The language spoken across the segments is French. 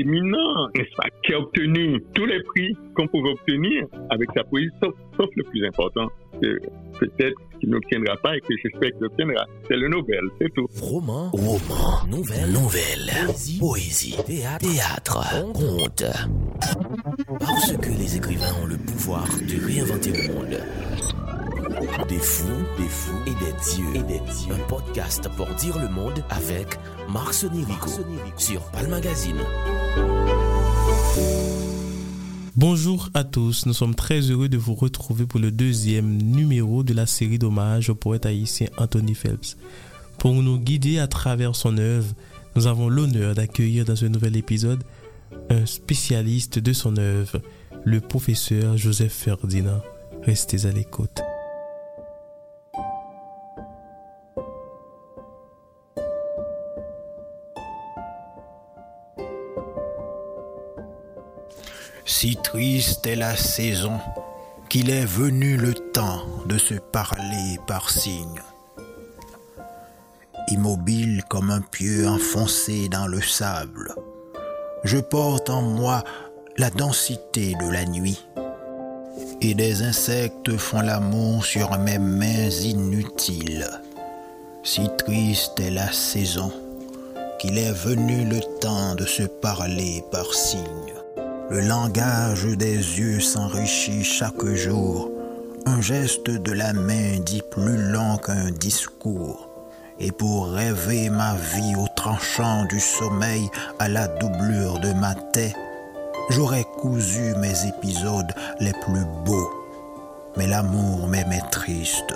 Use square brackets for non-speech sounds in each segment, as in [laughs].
éminent, n'est-ce pas, qui a obtenu tous les prix qu'on pouvait obtenir avec sa poésie, sauf, le plus important, que peut-être qu'il n'obtiendra pas et que j'espère qu'il obtiendra. C'est le Nobel, c'est tout. Roman, roman, nouvelle, nouvelle, poésie, poésie. Théâtre, théâtre, conte. Parce que les écrivains ont le pouvoir de réinventer le monde. Des fous, des fous et des dieux. Et des dieux. Un podcast pour dire le monde avec Marc Sonirico sur Magazine. Bonjour à tous, nous sommes très heureux de vous retrouver pour le deuxième numéro de la série d'hommage au poète haïtien Anthony Phelps. Pour nous guider à travers son œuvre, nous avons l'honneur d'accueillir dans ce nouvel épisode un spécialiste de son œuvre, le professeur Joseph Ferdinand. Restez à l'écoute. Si triste est la saison qu'il est venu le temps de se parler par signes. Immobile comme un pieu enfoncé dans le sable, je porte en moi la densité de la nuit. Et des insectes font l'amour sur mes mains inutiles. Si triste est la saison qu'il est venu le temps de se parler par signes. Le langage des yeux s'enrichit chaque jour. Un geste de la main dit plus long qu'un discours. Et pour rêver ma vie au tranchant du sommeil à la doublure de ma tête, j'aurais cousu mes épisodes les plus beaux. Mais l'amour m'aimait triste.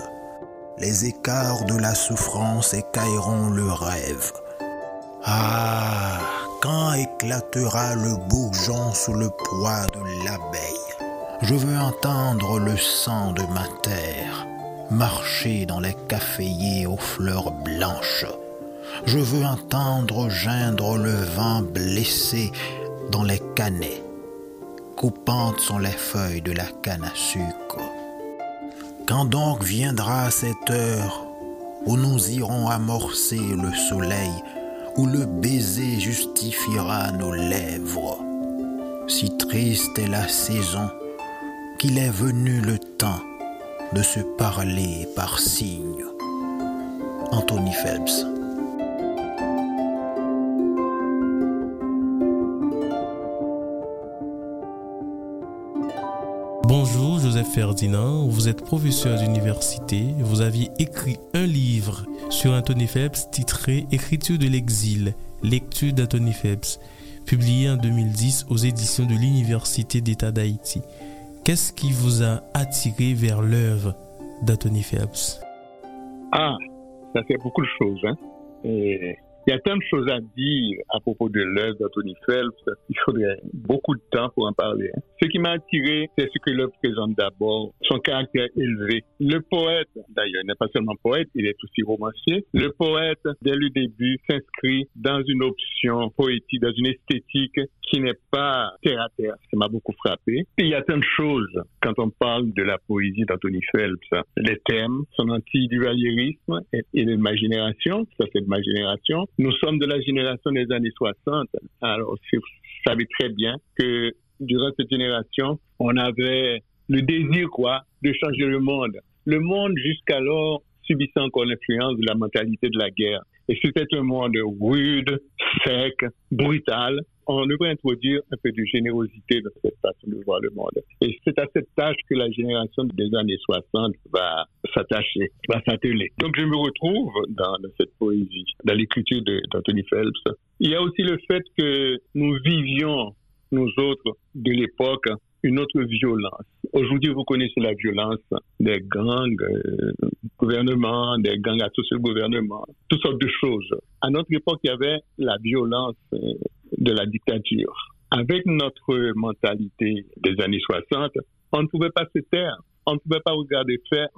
Les écarts de la souffrance écailleront le rêve. Ah, quand éclatera le bourgeon sous le poids de l'abeille Je veux entendre le sang de ma terre marcher dans les caféiers aux fleurs blanches. Je veux entendre geindre le vent blessé dans les canets. Coupantes sont les feuilles de la canne à sucre. Quand donc viendra cette heure où nous irons amorcer le soleil où le baiser justifiera nos lèvres. Si triste est la saison qu'il est venu le temps de se parler par signes. Anthony Phelps. Bonjour Joseph Ferdinand, vous êtes professeur d'université, vous aviez écrit un livre sur Anthony Phelps titré Écriture de l'exil, lecture d'Anthony Phelps, publié en 2010 aux éditions de l'Université d'État d'Haïti. Qu'est-ce qui vous a attiré vers l'œuvre d'Anthony Phelps? Ah, ça fait beaucoup de choses. Hein? Il y a tant de choses à dire à propos de l'œuvre d'Anthony Phelps. Il faudrait beaucoup de temps pour en parler. Hein. Ce qui m'a attiré, c'est ce que l'œuvre présente d'abord, son caractère élevé. Le poète, d'ailleurs, n'est pas seulement poète, il est aussi romancier. Le poète, dès le début, s'inscrit dans une option poétique, dans une esthétique qui n'est pas terre à terre. Ça m'a beaucoup frappé. Et il y a tant de choses quand on parle de la poésie d'Anthony Phelps. Les thèmes, son anti-duvalierisme et, et de ma génération, ça c'est de ma génération. Nous sommes de la génération des années 60. Alors, vous savez très bien que durant cette génération, on avait le désir, quoi, de changer le monde. Le monde, jusqu'alors, subissait encore l'influence de la mentalité de la guerre. Et c'était un monde rude, sec, brutal. On devrait introduire un peu de générosité dans cette façon de voir le monde. Et c'est à cette tâche que la génération des années 60 va s'attacher, va s'atteler. Donc je me retrouve dans, cette poésie, dans l'écriture d'Anthony Phelps. Il y a aussi le fait que nous vivions, nous autres, de l'époque, une autre violence. Aujourd'hui, vous connaissez la violence des gangs, euh, gouvernement, des gangs associés au gouvernement, toutes sortes de choses. À notre époque, il y avait la violence euh, de la dictature. Avec notre mentalité des années 60, on ne pouvait pas se taire, on ne pouvait pas regarder faire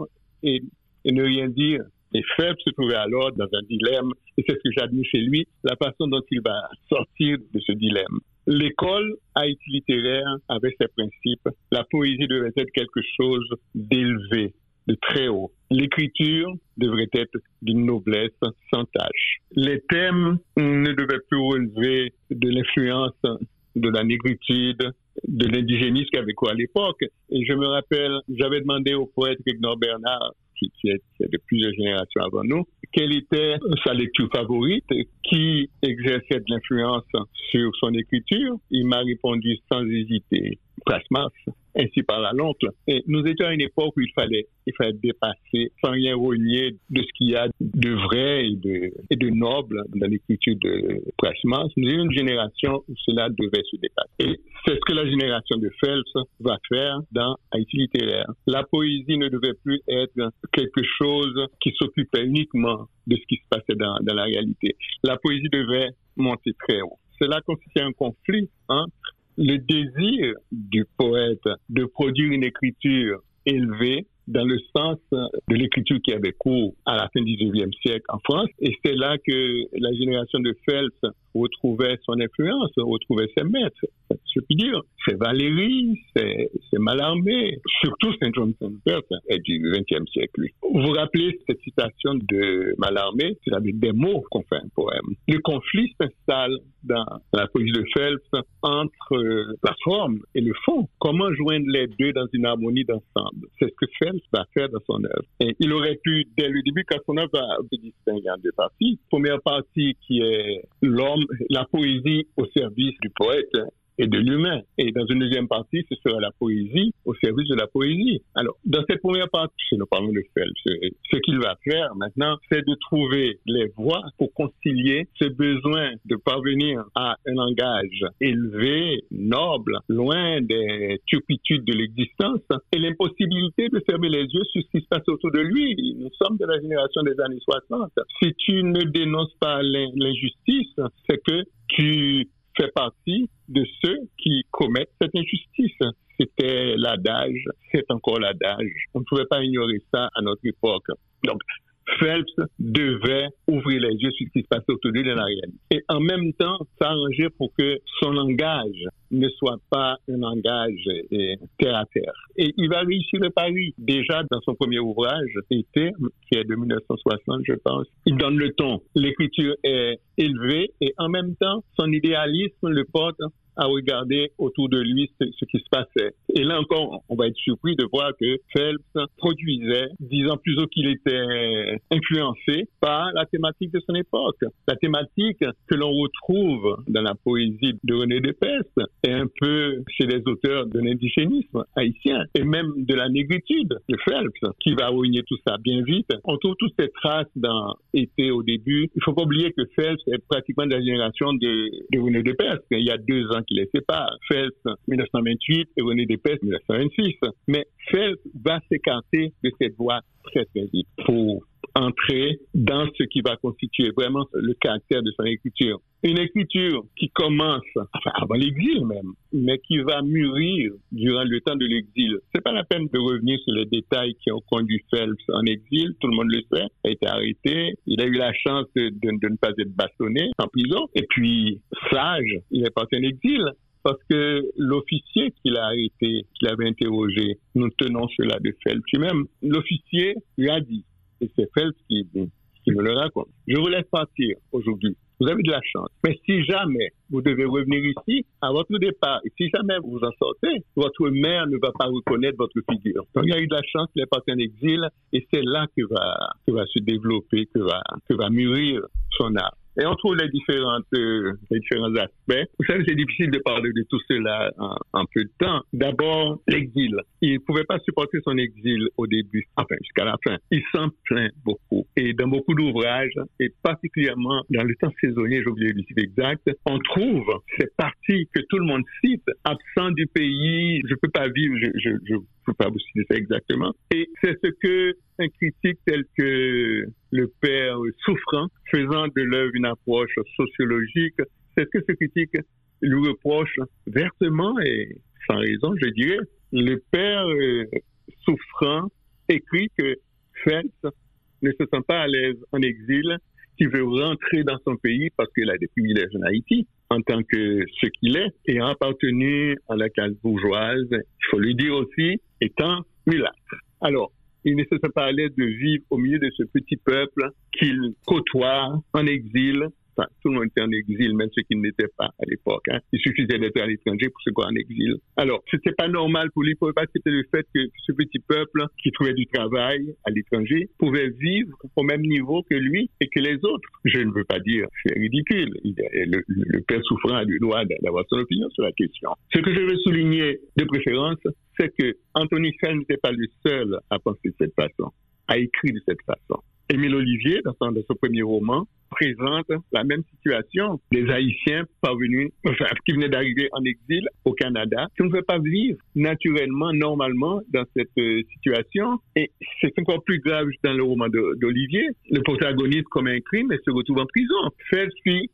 et, ne rien dire. Et Phelps se trouvait alors dans un dilemme, et c'est ce que j'admire chez lui, la façon dont il va sortir de ce dilemme. L'école Haïti littéraire avait ses principes. La poésie devait être quelque chose d'élevé, de très haut. L'écriture devrait être d'une noblesse sans tâche. Les thèmes ne devaient plus relever de l'influence de la négritude, de l'indigénisme qu'il quoi à l'époque. Et je me rappelle, j'avais demandé au poète Ignor Bernard, qui, qui, est, de plusieurs générations avant nous, quelle était sa lecture favorite, qui exerçait de l'influence sur son écriture. Il m'a répondu sans hésiter, Prasmas, ainsi par la l'oncle. Et nous étions à une époque où il fallait, il fallait dépasser sans rien renier de ce qu'il y a de vrai et de, et de noble dans l'écriture de Prasmas. Nous étions une génération où cela devait se dépasser. Et c'est ce que la génération de Phelps va faire dans Haïti littéraire. La poésie ne devait plus être quelque chose qui s'occupait uniquement de ce qui se passait dans, dans la réalité. La poésie devait monter très haut. Cela constituait un conflit entre le désir du poète de produire une écriture élevée dans le sens de l'écriture qui avait cours à la fin du 19e siècle en France. Et c'est là que la génération de Phelps retrouvait son influence, retrouvait ses maîtres. Je puis dire, c'est Valérie, c'est Mallarmé, surtout Saint John Saint-Bert est du XXe siècle. Vous vous rappelez cette citation de Mallarmé, c'est avec des mots qu'on fait un poème. Le conflit s'installe dans la poésie de Phelps entre la forme et le fond. Comment joindre les deux dans une harmonie d'ensemble? C'est ce que Phelps va faire dans son œuvre. Et il aurait pu, dès le début, quand son œuvre va se distinguer en deux parties. Première partie qui est l'homme la poésie au service du poète et de l'humain. Et dans une deuxième partie, ce sera la poésie au service de la poésie. Alors, dans cette première partie, nous parlons de Phelps. Ce qu'il va faire maintenant, c'est de trouver les voies pour concilier ce besoin de parvenir à un langage élevé, noble, loin des turpitudes de l'existence et l'impossibilité de fermer les yeux sur ce qui se passe autour de lui. Nous sommes de la génération des années 60. Si tu ne dénonces pas l'injustice, c'est que tu fait partie de ceux qui commettent cette injustice. C'était l'adage, c'est encore l'adage. On ne pouvait pas ignorer ça à notre époque. Donc, Phelps devait ouvrir les yeux sur ce qui se passait autour de lui dans la réalité. Et en même temps, s'arranger pour que son langage ne soit pas un langage eh, terre à terre. Et il va réussir le pari. Déjà dans son premier ouvrage, qui est de 1960, je pense, il donne le ton. L'écriture est élevée et en même temps, son idéalisme le porte à regarder autour de lui ce, qui se passait. Et là encore, on va être surpris de voir que Phelps produisait, disant plutôt qu'il était influencé par la thématique de son époque. La thématique que l'on retrouve dans la poésie de René Despeste et un peu chez les auteurs de l'indigénisme haïtien et même de la négritude de Phelps qui va ruiner tout ça bien vite. On trouve toutes ces traces dans Été au début. Il faut pas oublier que Phelps est pratiquement de la génération de, de René Despeste. Il y a deux ans qui les sépare. Phelps 1928 et René Despès 1926. Mais Phelps va s'écarter de cette voie très très vite pour entrer dans ce qui va constituer vraiment le caractère de son écriture. Une écriture qui commence, enfin avant l'exil même, mais qui va mûrir durant le temps de l'exil. C'est pas la peine de revenir sur les détails qui ont conduit Phelps en exil, tout le monde le sait, il a été arrêté, il a eu la chance de, ne pas être bastonné en prison, et puis sage, il est parti en exil parce que l'officier qu'il a arrêté, qu'il avait interrogé, nous tenons cela de Phelps lui-même, l'officier lui a dit, et c'est Phelps qui, me le raconte, je vous laisse partir aujourd'hui. Vous avez de la chance. Mais si jamais vous devez revenir ici, à votre départ, et si jamais vous en sortez, votre mère ne va pas reconnaître votre figure. Donc il y a eu de la chance qu'il est parti en exil, et c'est là que va, que va se développer, que va, que va mûrir son art. Et on trouve les, différentes, euh, les différents aspects. Vous savez, c'est difficile de parler de tout cela en, en peu de temps. D'abord, l'exil. Il ne pouvait pas supporter son exil au début, enfin jusqu'à la fin. Il s'en plaint beaucoup. Et dans beaucoup d'ouvrages, et particulièrement dans le temps saisonnier, j'ai oublié le titre exact, on trouve ces parties que tout le monde cite, absent du pays, je peux pas vivre, je, je, je peux pas vous citer exactement. Et c'est ce que un critique tel que le père souffrant, faisant de l'œuvre une approche sociologique, c'est ce que ce critique lui reproche vertement et sans raison, je dirais. Le père euh, souffrant écrit que Phelps ne se sent pas à l'aise en exil, qu'il veut rentrer dans son pays parce qu'il a des privilèges en Haïti en tant que ce qu'il est, et appartenu à la classe bourgeoise, il faut lui dire aussi, étant mulâtre. Alors, il ne se sent pas à l'aise de vivre au milieu de ce petit peuple qu'il côtoie en exil Tout le monde était en exil, même ceux qui n'étaient pas à l'époque. Hein. Il suffisait d'être à l'étranger pour se voir en exil. Alors, c'était pas normal pour lui, parce que c'était le fait que ce petit peuple qui trouvait du travail à l'étranger pouvait vivre au même niveau que lui et que les autres. Je ne veux pas dire, c'est ridicule. Le, père souffrant a le droit d'avoir son opinion sur la question. Ce que je veux souligner de préférence, c'est que Anthony Fell n'était pas le seul à penser de cette façon, à écrire de cette façon. Émile Olivier, dans son premier roman, présente la même situation des Haïtiens parvenus, enfin, qui venaient d'arriver en exil au Canada, qui ne pouvaient pas vivre naturellement, normalement, dans cette euh, situation. Et c'est encore plus grave dans le roman d'Olivier. Le protagoniste commet un crime et se retrouve en prison.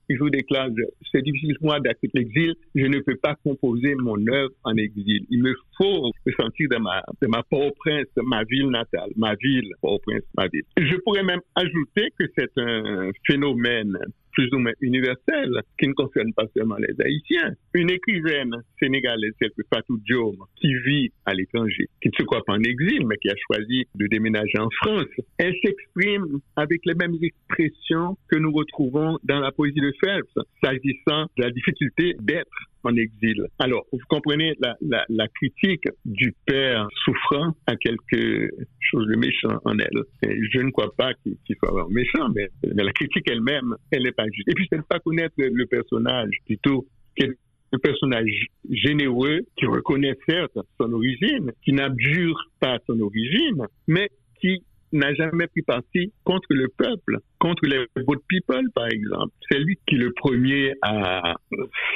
Il vous déclare, c'est difficile pour moi d'accepter l'exil, je ne peux pas composer mon œuvre en exil. Il me faut me sentir dans ma, de ma Port-au-Prince, ma ville natale, ma ville, Port-au-Prince, ma ville. Je pourrais même ajouter que c'est un phénomène phénomène plus ou moins universel qui ne concerne pas seulement les Haïtiens. Une écrivaine sénégalaise, telle que Fatou Diom, qui vit à l'étranger, qui ne se croit pas en exil, mais qui a choisi de déménager en France, elle s'exprime avec les mêmes expressions que nous retrouvons dans la poésie de Phelps, s'agissant de la difficulté d'être en exil. Alors, vous comprenez la, critique du père souffrant à quelque chose de méchant en elle. Je ne crois pas qu'il soit vraiment méchant, mais, la critique elle-même, elle n'est pas Et puis, c'est ne pas connaître le, personnage, plutôt un personnage généreux qui reconnaît certes son origine, qui n'abjure pas son origine, mais qui n'a jamais pris parti contre le peuple, contre les vote people, par exemple. C'est lui qui le premier a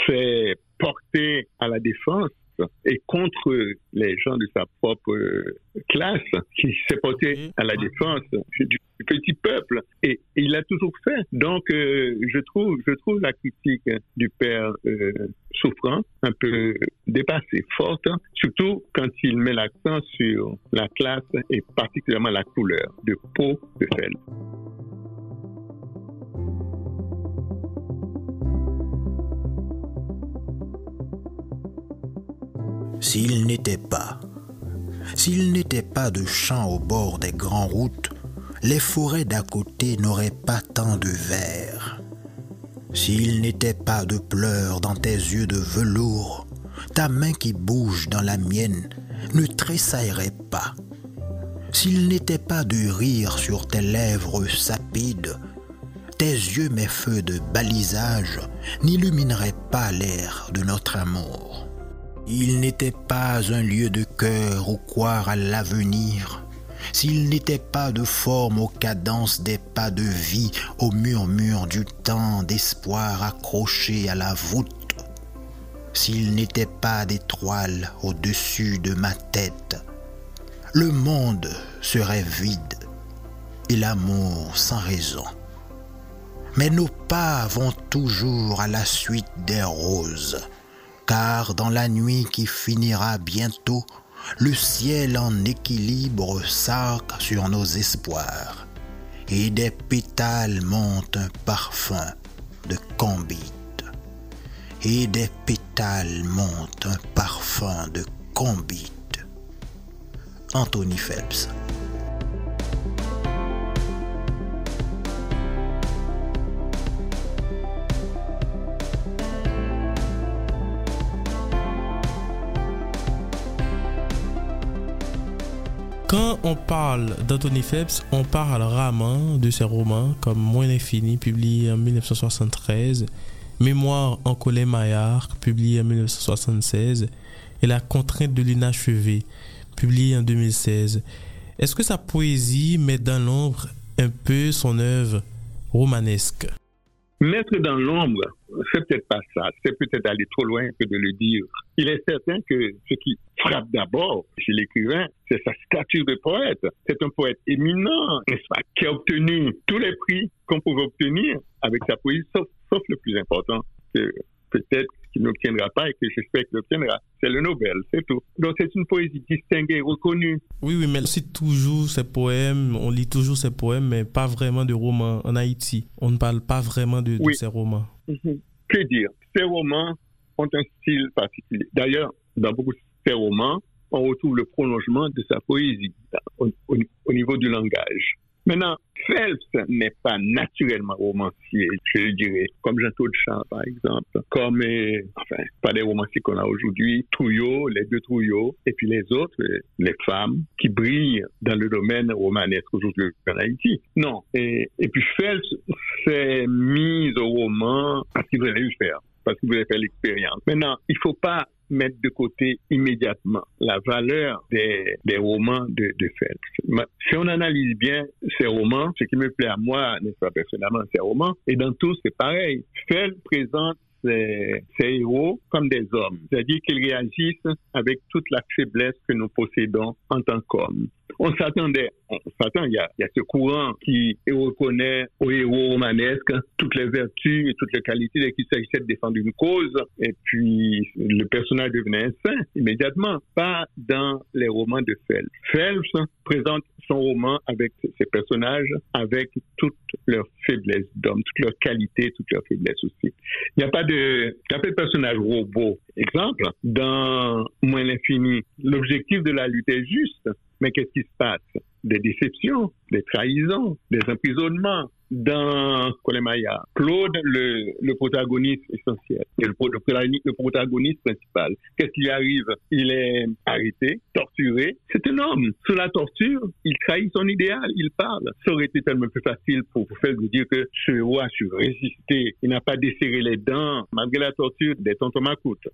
fait porté à la défense et contre les gens de sa propre classe qui s'est porté à la défense du petit peuple et, il l'a toujours fait. Donc euh, je trouve je trouve la critique du père euh, souffrant un peu dépassée, forte, surtout quand il met l'accent sur la classe et particulièrement la couleur de peau de fel. S'il n'était pas, s'il n'était pas de champs au bord des grandes routes, les forêts d'à côté n'auraient pas tant de verre. S'il n'était pas de pleurs dans tes yeux de velours, ta main qui bouge dans la mienne ne tressaillerait pas. S'il n'était pas de rire sur tes lèvres sapides, tes yeux mes feux de balisage n'illumineraient pas l'air de notre amour. Il n'était pas un lieu de cœur où croire à l'avenir, s'il n'était pas de forme aux cadences des pas de vie, au murmure du temps d'espoir accroché à la voûte, s'il n'était pas d'étoiles au-dessus de ma tête, le monde serait vide et l'amour sans raison. Mais nos pas vont toujours à la suite des roses car dans la nuit qui finira bientôt, le ciel en équilibre s'arc sur nos espoirs, et des pétales montent un parfum de combite, et des pétales montent un parfum de combite. Anthony Phelps Quand on parle d'Anthony Phelps, on parle rarement de ses romans comme Moins infini, publié en 1973, Mémoire en collet Maillard, publié en 1976, et La contrainte de l'inachevé, publié en 2016. Est-ce que sa poésie met dans l'ombre un peu son œuvre romanesque? Mettre dans l'ombre, c'est peut-être pas ça. C'est peut-être aller trop loin que de le dire. Il est certain que ce qui frappe d'abord chez l'écrivain, c'est sa stature de poète. C'est un poète éminent, n'est-ce pas, qui a obtenu tous les prix qu'on pouvait obtenir avec sa poésie, sauf, sauf le plus important, peut-être qu'il n'obtiendra pas et que j'espère qu'il obtiendra. C'est le Nobel, c'est tout. Donc c'est une poésie distinguée, reconnue. Oui, oui, mais on cite toujours ses poèmes, on lit toujours ses poèmes, mais pas vraiment de romans. En Haïti, on ne parle pas vraiment de, ses romans. Mhm. Que dire? Ces romans ont un style particulier. D'ailleurs, dans beaucoup de ces romans, on retrouve le prolongement de sa poésie au, niveau du langage. Maintenant, Phelps n'est pas naturellement romancier, je dirais, comme Jean Chat, par exemple, comme, euh, enfin, pas les romanciers qu'on a aujourd'hui, Trouillot, les deux Trouillot, et puis les autres, euh, les femmes qui brillent dans le domaine romanesque aujourd'hui en Haïti. Non. Et, et puis Phelps s'est mis au roman parce qu'il voulait le faire, parce qu'il voulait faire l'expérience. Maintenant, il faut pas mettre de côté immédiatement la valeur des, romans de, de. Si on analyse bien ces romans, ce qui me plaît à moi, n'est-ce pas personnellement, ces romans, et dans tous, c'est pareil. Phelps présente ces, ces, héros comme des hommes, c'est-à-dire qu'ils réagissent avec toute la faiblesse que nous possédons en tant qu'hommes on s'attendait, on s'attend, il y a, y a ce courant qui reconnaît aux héros romanesques toutes les vertus et toutes les qualités dès qu'il s'agissait de défendre une cause, et puis le personnage devenait un saint immédiatement, pas dans les romans de Phelps. Phelps présente son roman avec ses personnages, avec toutes leurs faiblesses d'hommes, toutes leurs qualités, toutes leurs faiblesses aussi. Il n'y a pas de, il a pas de personnage robot. Exemple, dans Moins l'infini, l'objectif de la lutte est juste, mais qu'est-ce qui se passe? Des déceptions, des trahisons, des emprisonnements, dans Kolemaya. Claude, le, le protagoniste essentiel, le, le, protagoniste principal. Qu'est-ce qui arrive? Il est arrêté, torturé. C'est un homme. Sous la torture, il trahit son idéal, il parle. Ça aurait été tellement plus facile pour vous faire vous dire que ce roi su résister. Il n'a pas desserré les dents malgré la torture des tontons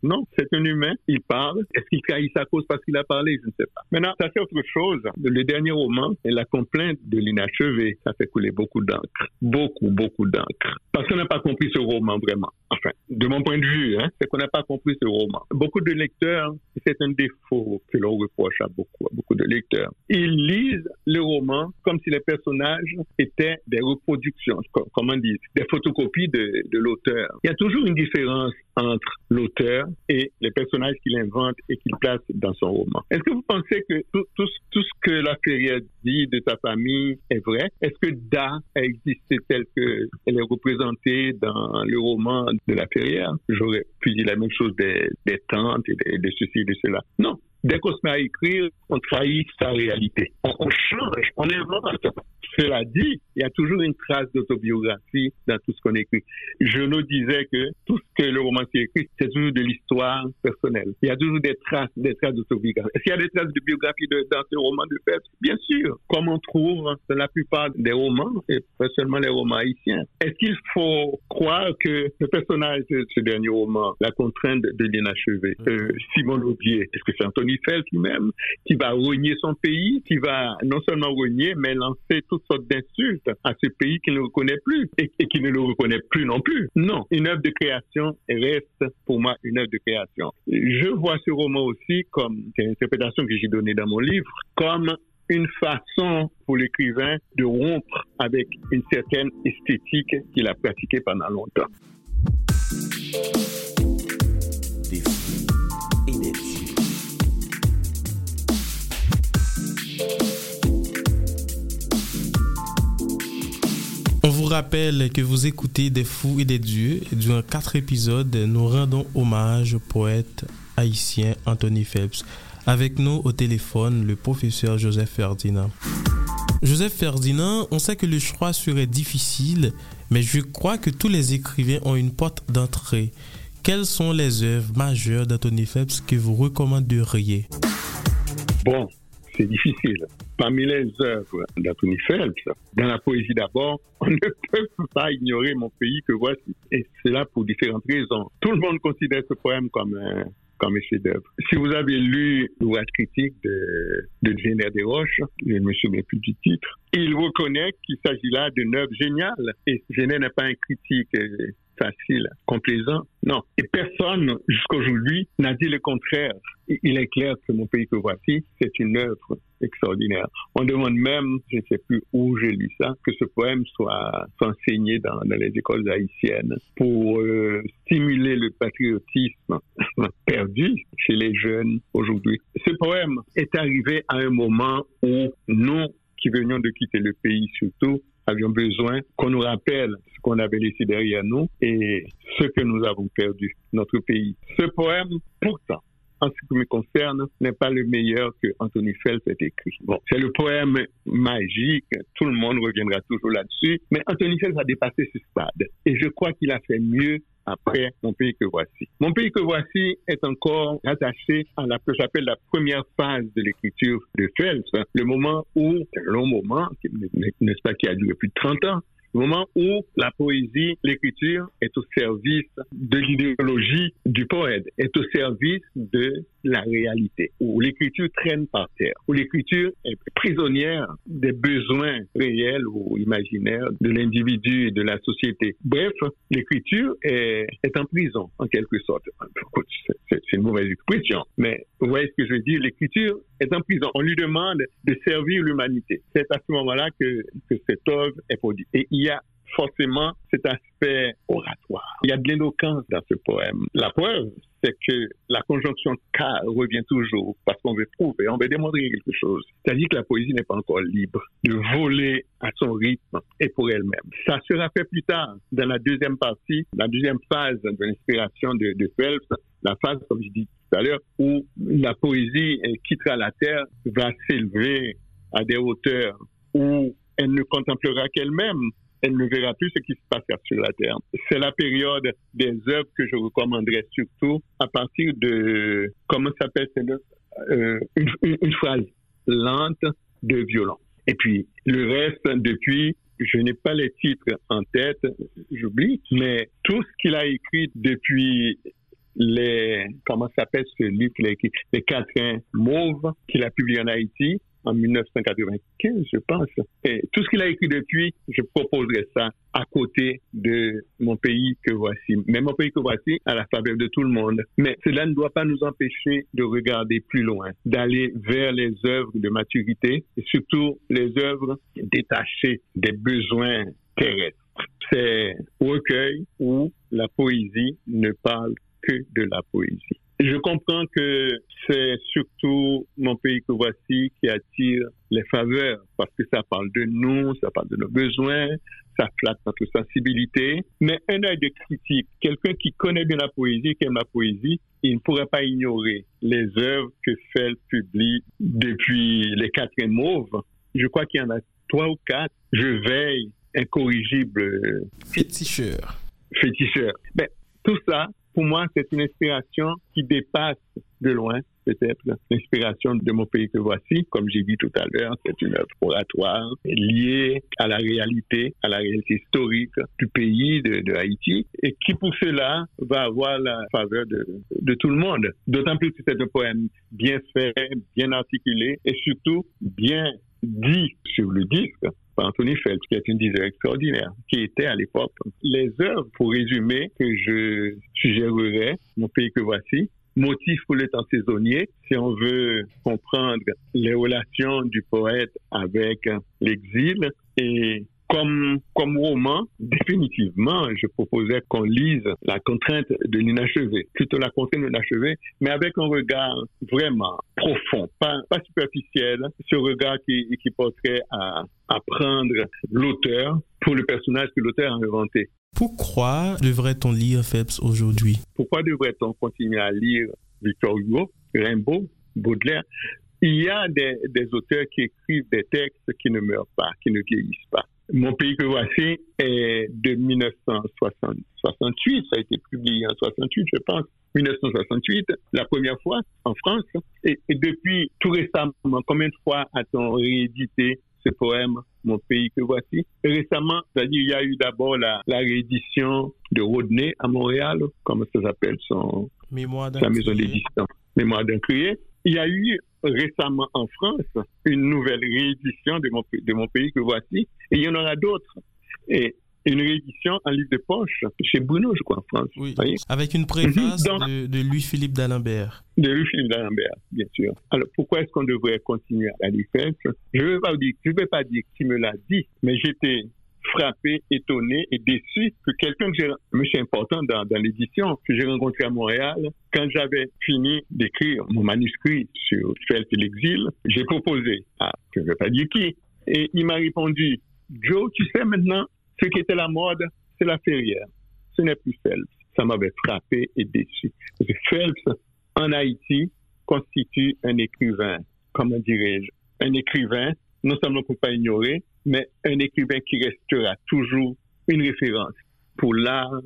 Non, c'est un humain, il parle. Est-ce qu'il trahit sa cause parce qu'il a parlé? Je ne sais pas. Maintenant, ça c'est autre chose. Le dernier roman est la complainte de l'inachevé. Ça fait couler beaucoup d'encre beaucoup, beaucoup d'encre. Parce qu'on n'a pas compris ce roman vraiment. Enfin, de mon point de vue, hein, c'est qu'on n'a pas compris ce roman. Beaucoup de lecteurs, c'est un défaut que l'on reproche à beaucoup, à beaucoup de lecteurs. Ils lisent le roman comme si les personnages étaient des reproductions, comment dire, des photocopies de, de l'auteur. Il y a toujours une différence entre l'auteur et les personnages qu'il invente et qu'il place dans son roman. Est-ce que vous pensez que tout, ce que la Ferrière dit de sa famille est vrai? Est-ce que Da a existé telle qu'elle est représentée dans le roman de la Ferrière? J'aurais pu dire la même chose des, des tantes et de, ceci et de cela. Non. Dès qu'on se met à écrire, on trahit sa réalité. On, on change, on invente. Cela dit, il y a toujours une trace d'autobiographie dans tout ce qu'on écrit. Je nous disais que tout ce que le romancier écrit, c'est toujours de l'histoire personnelle. Il y a toujours des traces, des traces d'autobiographie. Est-ce qu'il y a des traces de biographie dans ce roman de Phelps Bien sûr, comme on trouve dans la plupart des romans, et pas seulement les romans haïtiens. Est-ce qu'il faut croire que le personnage de ce dernier roman, La contrainte de l'inachevé, euh, Simon Laubier, est-ce que c'est Anthony Phelps lui-même qui va renier son pays, qui va non seulement renier, mais lancer toutes sortes d'insultes à ce pays qui ne reconnaît plus et, qui ne le reconnaît plus non plus. Non, une œuvre de création reste pour moi une œuvre de création. Je vois ce roman aussi comme, c'est l'interprétation que j'ai donnée dans mon livre, comme une façon pour l'écrivain de rompre avec une certaine esthétique qu'il a pratiquée pendant longtemps. Rappelle que vous écoutez Des Fous et des Dieux. Durant quatre épisodes, nous rendons hommage au poète haïtien Anthony Phelps. Avec nous au téléphone, le professeur Joseph Ferdinand. Joseph Ferdinand, on sait que le choix serait difficile, mais je crois que tous les écrivains ont une porte d'entrée. Quelles sont les œuvres majeures d'Anthony Phelps que vous recommanderiez? Bon, c'est difficile. Parmi les œuvres d'Anthony Phelps, dans la poésie d'abord, on ne peut pas ignorer mon pays que voici. Et c'est là pour différentes raisons. Tout le monde considère ce poème comme un, comme chef-d'œuvre. Si vous avez lu l'ouvrage critique de, de Jenner Desroches, je ne me souviens plus du titre, il reconnaît qu'il s'agit là d'une œuvre géniale. Et Jenner n'est pas un critique facile, complaisant. Non. Et personne, jusqu'aujourd'hui, n'a dit le contraire. Il est clair que mon pays que voici, c'est une œuvre extraordinaire. On demande même, je ne sais plus où j'ai lu ça, que ce poème soit, enseigné dans, les écoles haïtiennes pour euh, stimuler le patriotisme [laughs] perdu chez les jeunes aujourd'hui. Ce poème est arrivé à un moment où nous, qui venions de quitter le pays surtout, avions besoin qu'on nous rappelle ce qu'on avait laissé derrière nous et ce que nous avons perdu, notre pays. Ce poème, pourtant, en ce qui me concerne, n'est pas le meilleur que Anthony Phelps ait écrit. Bon, c'est le poème magique, tout le monde reviendra toujours là-dessus, mais Anthony Phelps a dépassé ce stade. Et je crois qu'il a fait mieux après Mon pays que voici. Mon pays que voici est encore attaché à la que j'appelle la première phase de l'écriture de Phelps, le moment où, un long moment, n'est-ce pas, qui a duré plus de 30 ans, le moment où la poésie, l'écriture est au service de l'idéologie du poète, est au service de la réalité, où l'écriture traîne par terre, où l'écriture est prisonnière des besoins réels ou imaginaires de l'individu et de la société. Bref, l'écriture est, est, en prison, en quelque sorte. C'est une mauvaise expression, mais vous voyez ce que je veux dire, l'écriture est en prison. On lui demande de servir l'humanité. C'est à ce moment-là que, que cette œuvre est produite. Et il y a forcément cet aspect oratoire. Il y a de l'éloquence dans ce poème. La preuve, c'est que la conjonction car revient toujours parce qu'on veut prouver, on veut démontrer quelque chose. C'est-à-dire que la poésie n'est pas encore libre de voler à son rythme et pour elle-même. Ça sera fait plus tard dans la deuxième partie, la deuxième phase de l'inspiration de, de Phelps, la phase, comme je dis tout à l'heure, où la poésie quittera la terre, va s'élever à des hauteurs où elle ne contemplera qu'elle-même, elle ne verra plus ce qui se passera sur la Terre. C'est la période des œuvres que je recommanderais surtout à partir de, comment s'appelle euh, une, une, phrase lente de violon. Et puis, le reste, depuis, je n'ai pas les titres en tête, j'oublie, mais tout ce qu'il a écrit depuis les, comment s'appelle ce livre Les Quatrains Mauves, qu'il a publié en Haïti, en 1995, je pense. Et tout ce qu'il a écrit depuis, je proposerai ça à côté de mon pays que voici. Mais mon pays que voici, à la faveur de tout le monde. Mais cela ne doit pas nous empêcher de regarder plus loin, d'aller vers les œuvres de maturité et surtout les œuvres détachées des besoins terrestres. C'est recueil où la poésie ne parle que de la poésie. Je comprends que c'est surtout mon pays que voici qui attire les faveurs parce que ça parle de nous, ça parle de nos besoins, ça flatte notre sensibilité. Mais un œil de critique, quelqu'un qui connaît bien la poésie, qui aime la poésie, il ne pourrait pas ignorer les œuvres que Feld publie depuis les quatre mauves. Je crois qu'il y en a trois ou quatre. Je veille, incorrigible. Féticheur. Féticheur. Mais tout ça, pour moi, c'est une inspiration qui dépasse de loin peut-être l'inspiration de mon pays que voici. Comme j'ai dit tout à l'heure, c'est une œuvre oratoire liée à la réalité, à la réalité historique du pays de, Haïti et qui pour cela va avoir la faveur de, tout le monde. D'autant plus que c'est un poème bien fait, bien articulé et surtout bien dit sur le disque Anthony Phelps, qui est une diseur extraordinaire, qui était à l'époque. Les œuvres, pour résumer, que je suggérerais, mon pays que voici, motif pour le temps saisonnier, si on veut comprendre les relations du poète avec l'exil et comme, comme roman, définitivement, je proposais qu'on lise La contrainte de l'inachevé, plutôt La contrainte de l'inachevé, mais avec un regard vraiment profond, pas, pas superficiel, ce regard qui, qui porterait à, à prendre l'auteur pour le personnage que l'auteur a inventé. Pourquoi devrait-on lire Phelps aujourd'hui? Pourquoi devrait-on continuer à lire Victor Hugo, Rimbaud, Baudelaire? Il y a des, des auteurs qui écrivent des textes qui ne meurent pas, qui ne vieillissent pas. Mon pays que voici est de 1968, ça a été publié en 68, je pense. 1968, la première fois en France. Et, depuis tout récemment, combien de fois a-t-on réédité ce poème, Mon pays que voici? Récemment, c'est-à-dire il y a eu d'abord la, réédition de Rodney à Montréal, comme ça s'appelle son Mémoire sa maison d'édition, Mémoire d'un crier. Il y a eu récemment en France une nouvelle réédition de mon, de mon pays que voici, et il y en aura d'autres. Et une réédition en livre de poche chez Bruno, je crois, en France. Oui, avec une préface mhm. de, Louis-Philippe d'Alembert. De Louis-Philippe d'Alembert, bien sûr. Alors, pourquoi est-ce qu'on devrait continuer à lire Je ne veux pas dire, je vais pas dire qui me l'a dit, mais j'étais frappé, étonné et déçu que quelqu'un que j'ai, monsieur important dans, dans l'édition, que j'ai rencontré à Montréal, quand j'avais fini d'écrire mon manuscrit sur Felt et l'exil, j'ai proposé à, je ne vais pas dire qui, et il m'a répondu, Joe, tu sais maintenant, ce qui était la mode, c'est la ferrière. Ce n'est plus Phelps. Ça m'avait frappé et déçu. Parce que Phelps en Haïti constitue un écrivain, comment dirais-je, un écrivain, non seulement pour pas ignorer, mais un écrivain qui restera toujours une référence pour l'art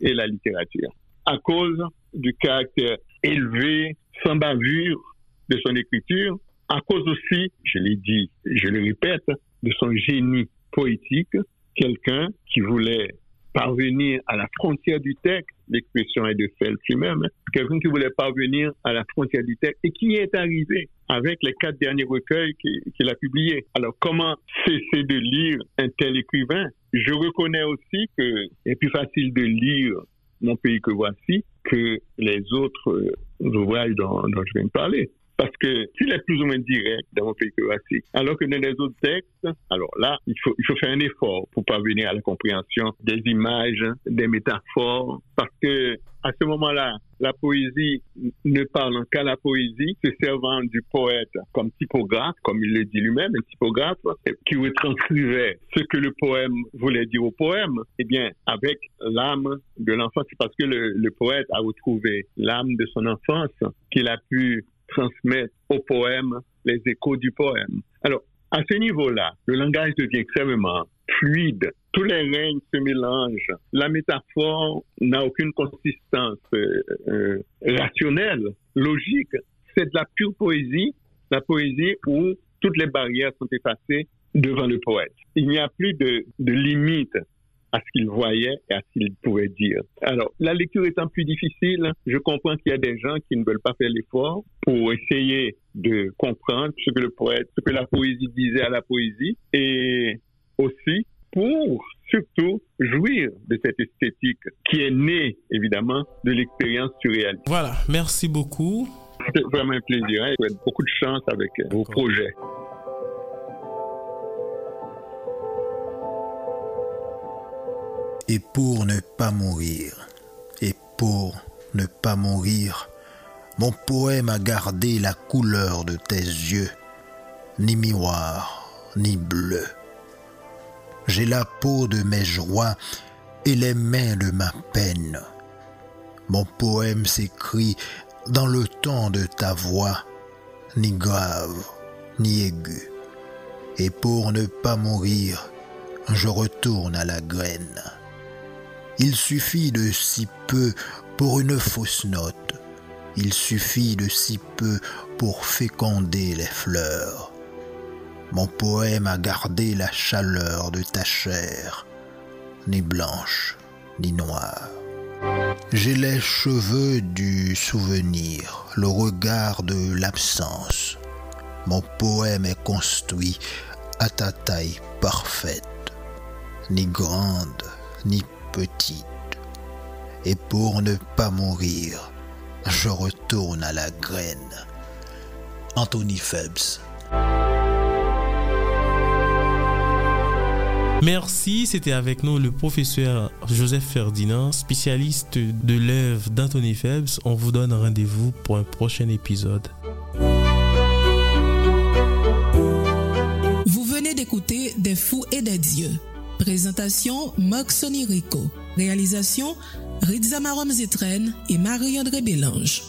et la littérature. À cause du caractère élevé, sans bavure de son écriture, à cause aussi, je l'ai dit, je le répète, de son génie poétique, quelqu'un qui voulait parvenir à la frontière du texte, l'expression est de Phelps lui-même, hein. quelqu'un qui voulait parvenir à la frontière du texte et qui est arrivé avec les quatre derniers recueils qu'il a publiés. Alors, comment cesser de lire un tel écrivain? Je reconnais aussi que c'est plus facile de lire Mon pays que voici que les autres euh, ouvrages dont je viens de parler parce que s'il est plus ou moins direct dans mon pays classique, alors que dans les autres textes, alors là, il faut, il faut faire un effort pour parvenir à la compréhension des images, des métaphores, parce que à ce moment-là, la poésie ne parle qu'à la poésie, se servant du poète comme typographe, comme il le dit lui-même, un typographe qui retranscrivait ce que le poème voulait dire au poème, eh bien, avec l'âme de l'enfant, c'est parce que le, le poète a retrouvé l'âme de son enfance qu'il a pu transmettre au poème les échos du poème. Alors, à ce niveau-là, le langage devient extrêmement fluide. Tous les règnes se mélangent. La métaphore n'a aucune consistance euh, euh, rationnelle, logique. C'est de la pure poésie, la poésie où toutes les barrières sont effacées devant le poète. Il n'y a plus de, de limite à ce qu'il voyait et à ce qu'il pouvait dire. Alors, la lecture étant plus difficile, je comprends qu'il y a des gens qui ne veulent pas faire l'effort pour essayer de comprendre ce que le poète, ce que la poésie disait à la poésie et aussi pour surtout jouir de cette esthétique qui est née évidemment de l'expérience surréaliste. Voilà, merci beaucoup. C'est vraiment un plaisir. Hein. Beaucoup de chance avec vos projets. Et pour ne pas mourir, et pour ne pas mourir, mon poème a gardé la couleur de tes yeux, ni miroir, ni bleu. J'ai la peau de mes joies et les mains de ma peine. Mon poème s'écrit dans le temps de ta voix, ni grave, ni aigu. Et pour ne pas mourir, je retourne à la graine. Il suffit de si peu pour une fausse note. Il suffit de si peu pour féconder les fleurs. Mon poème a gardé la chaleur de ta chair, ni blanche, ni noire. J'ai les cheveux du souvenir, le regard de l'absence. Mon poème est construit à ta taille parfaite, ni grande, ni petite. Et pour ne pas mourir, je retourne à la graine. Anthony Phelps. Merci, c'était avec nous le professeur Joseph Ferdinand, spécialiste de l'œuvre d'Anthony Phelps. On vous donne rendez-vous pour un prochain épisode. Vous venez d'écouter Des fous et des dieux Présentation Max Rico. Réalisation Rizza Marom Zitren et Marie-André Bélange.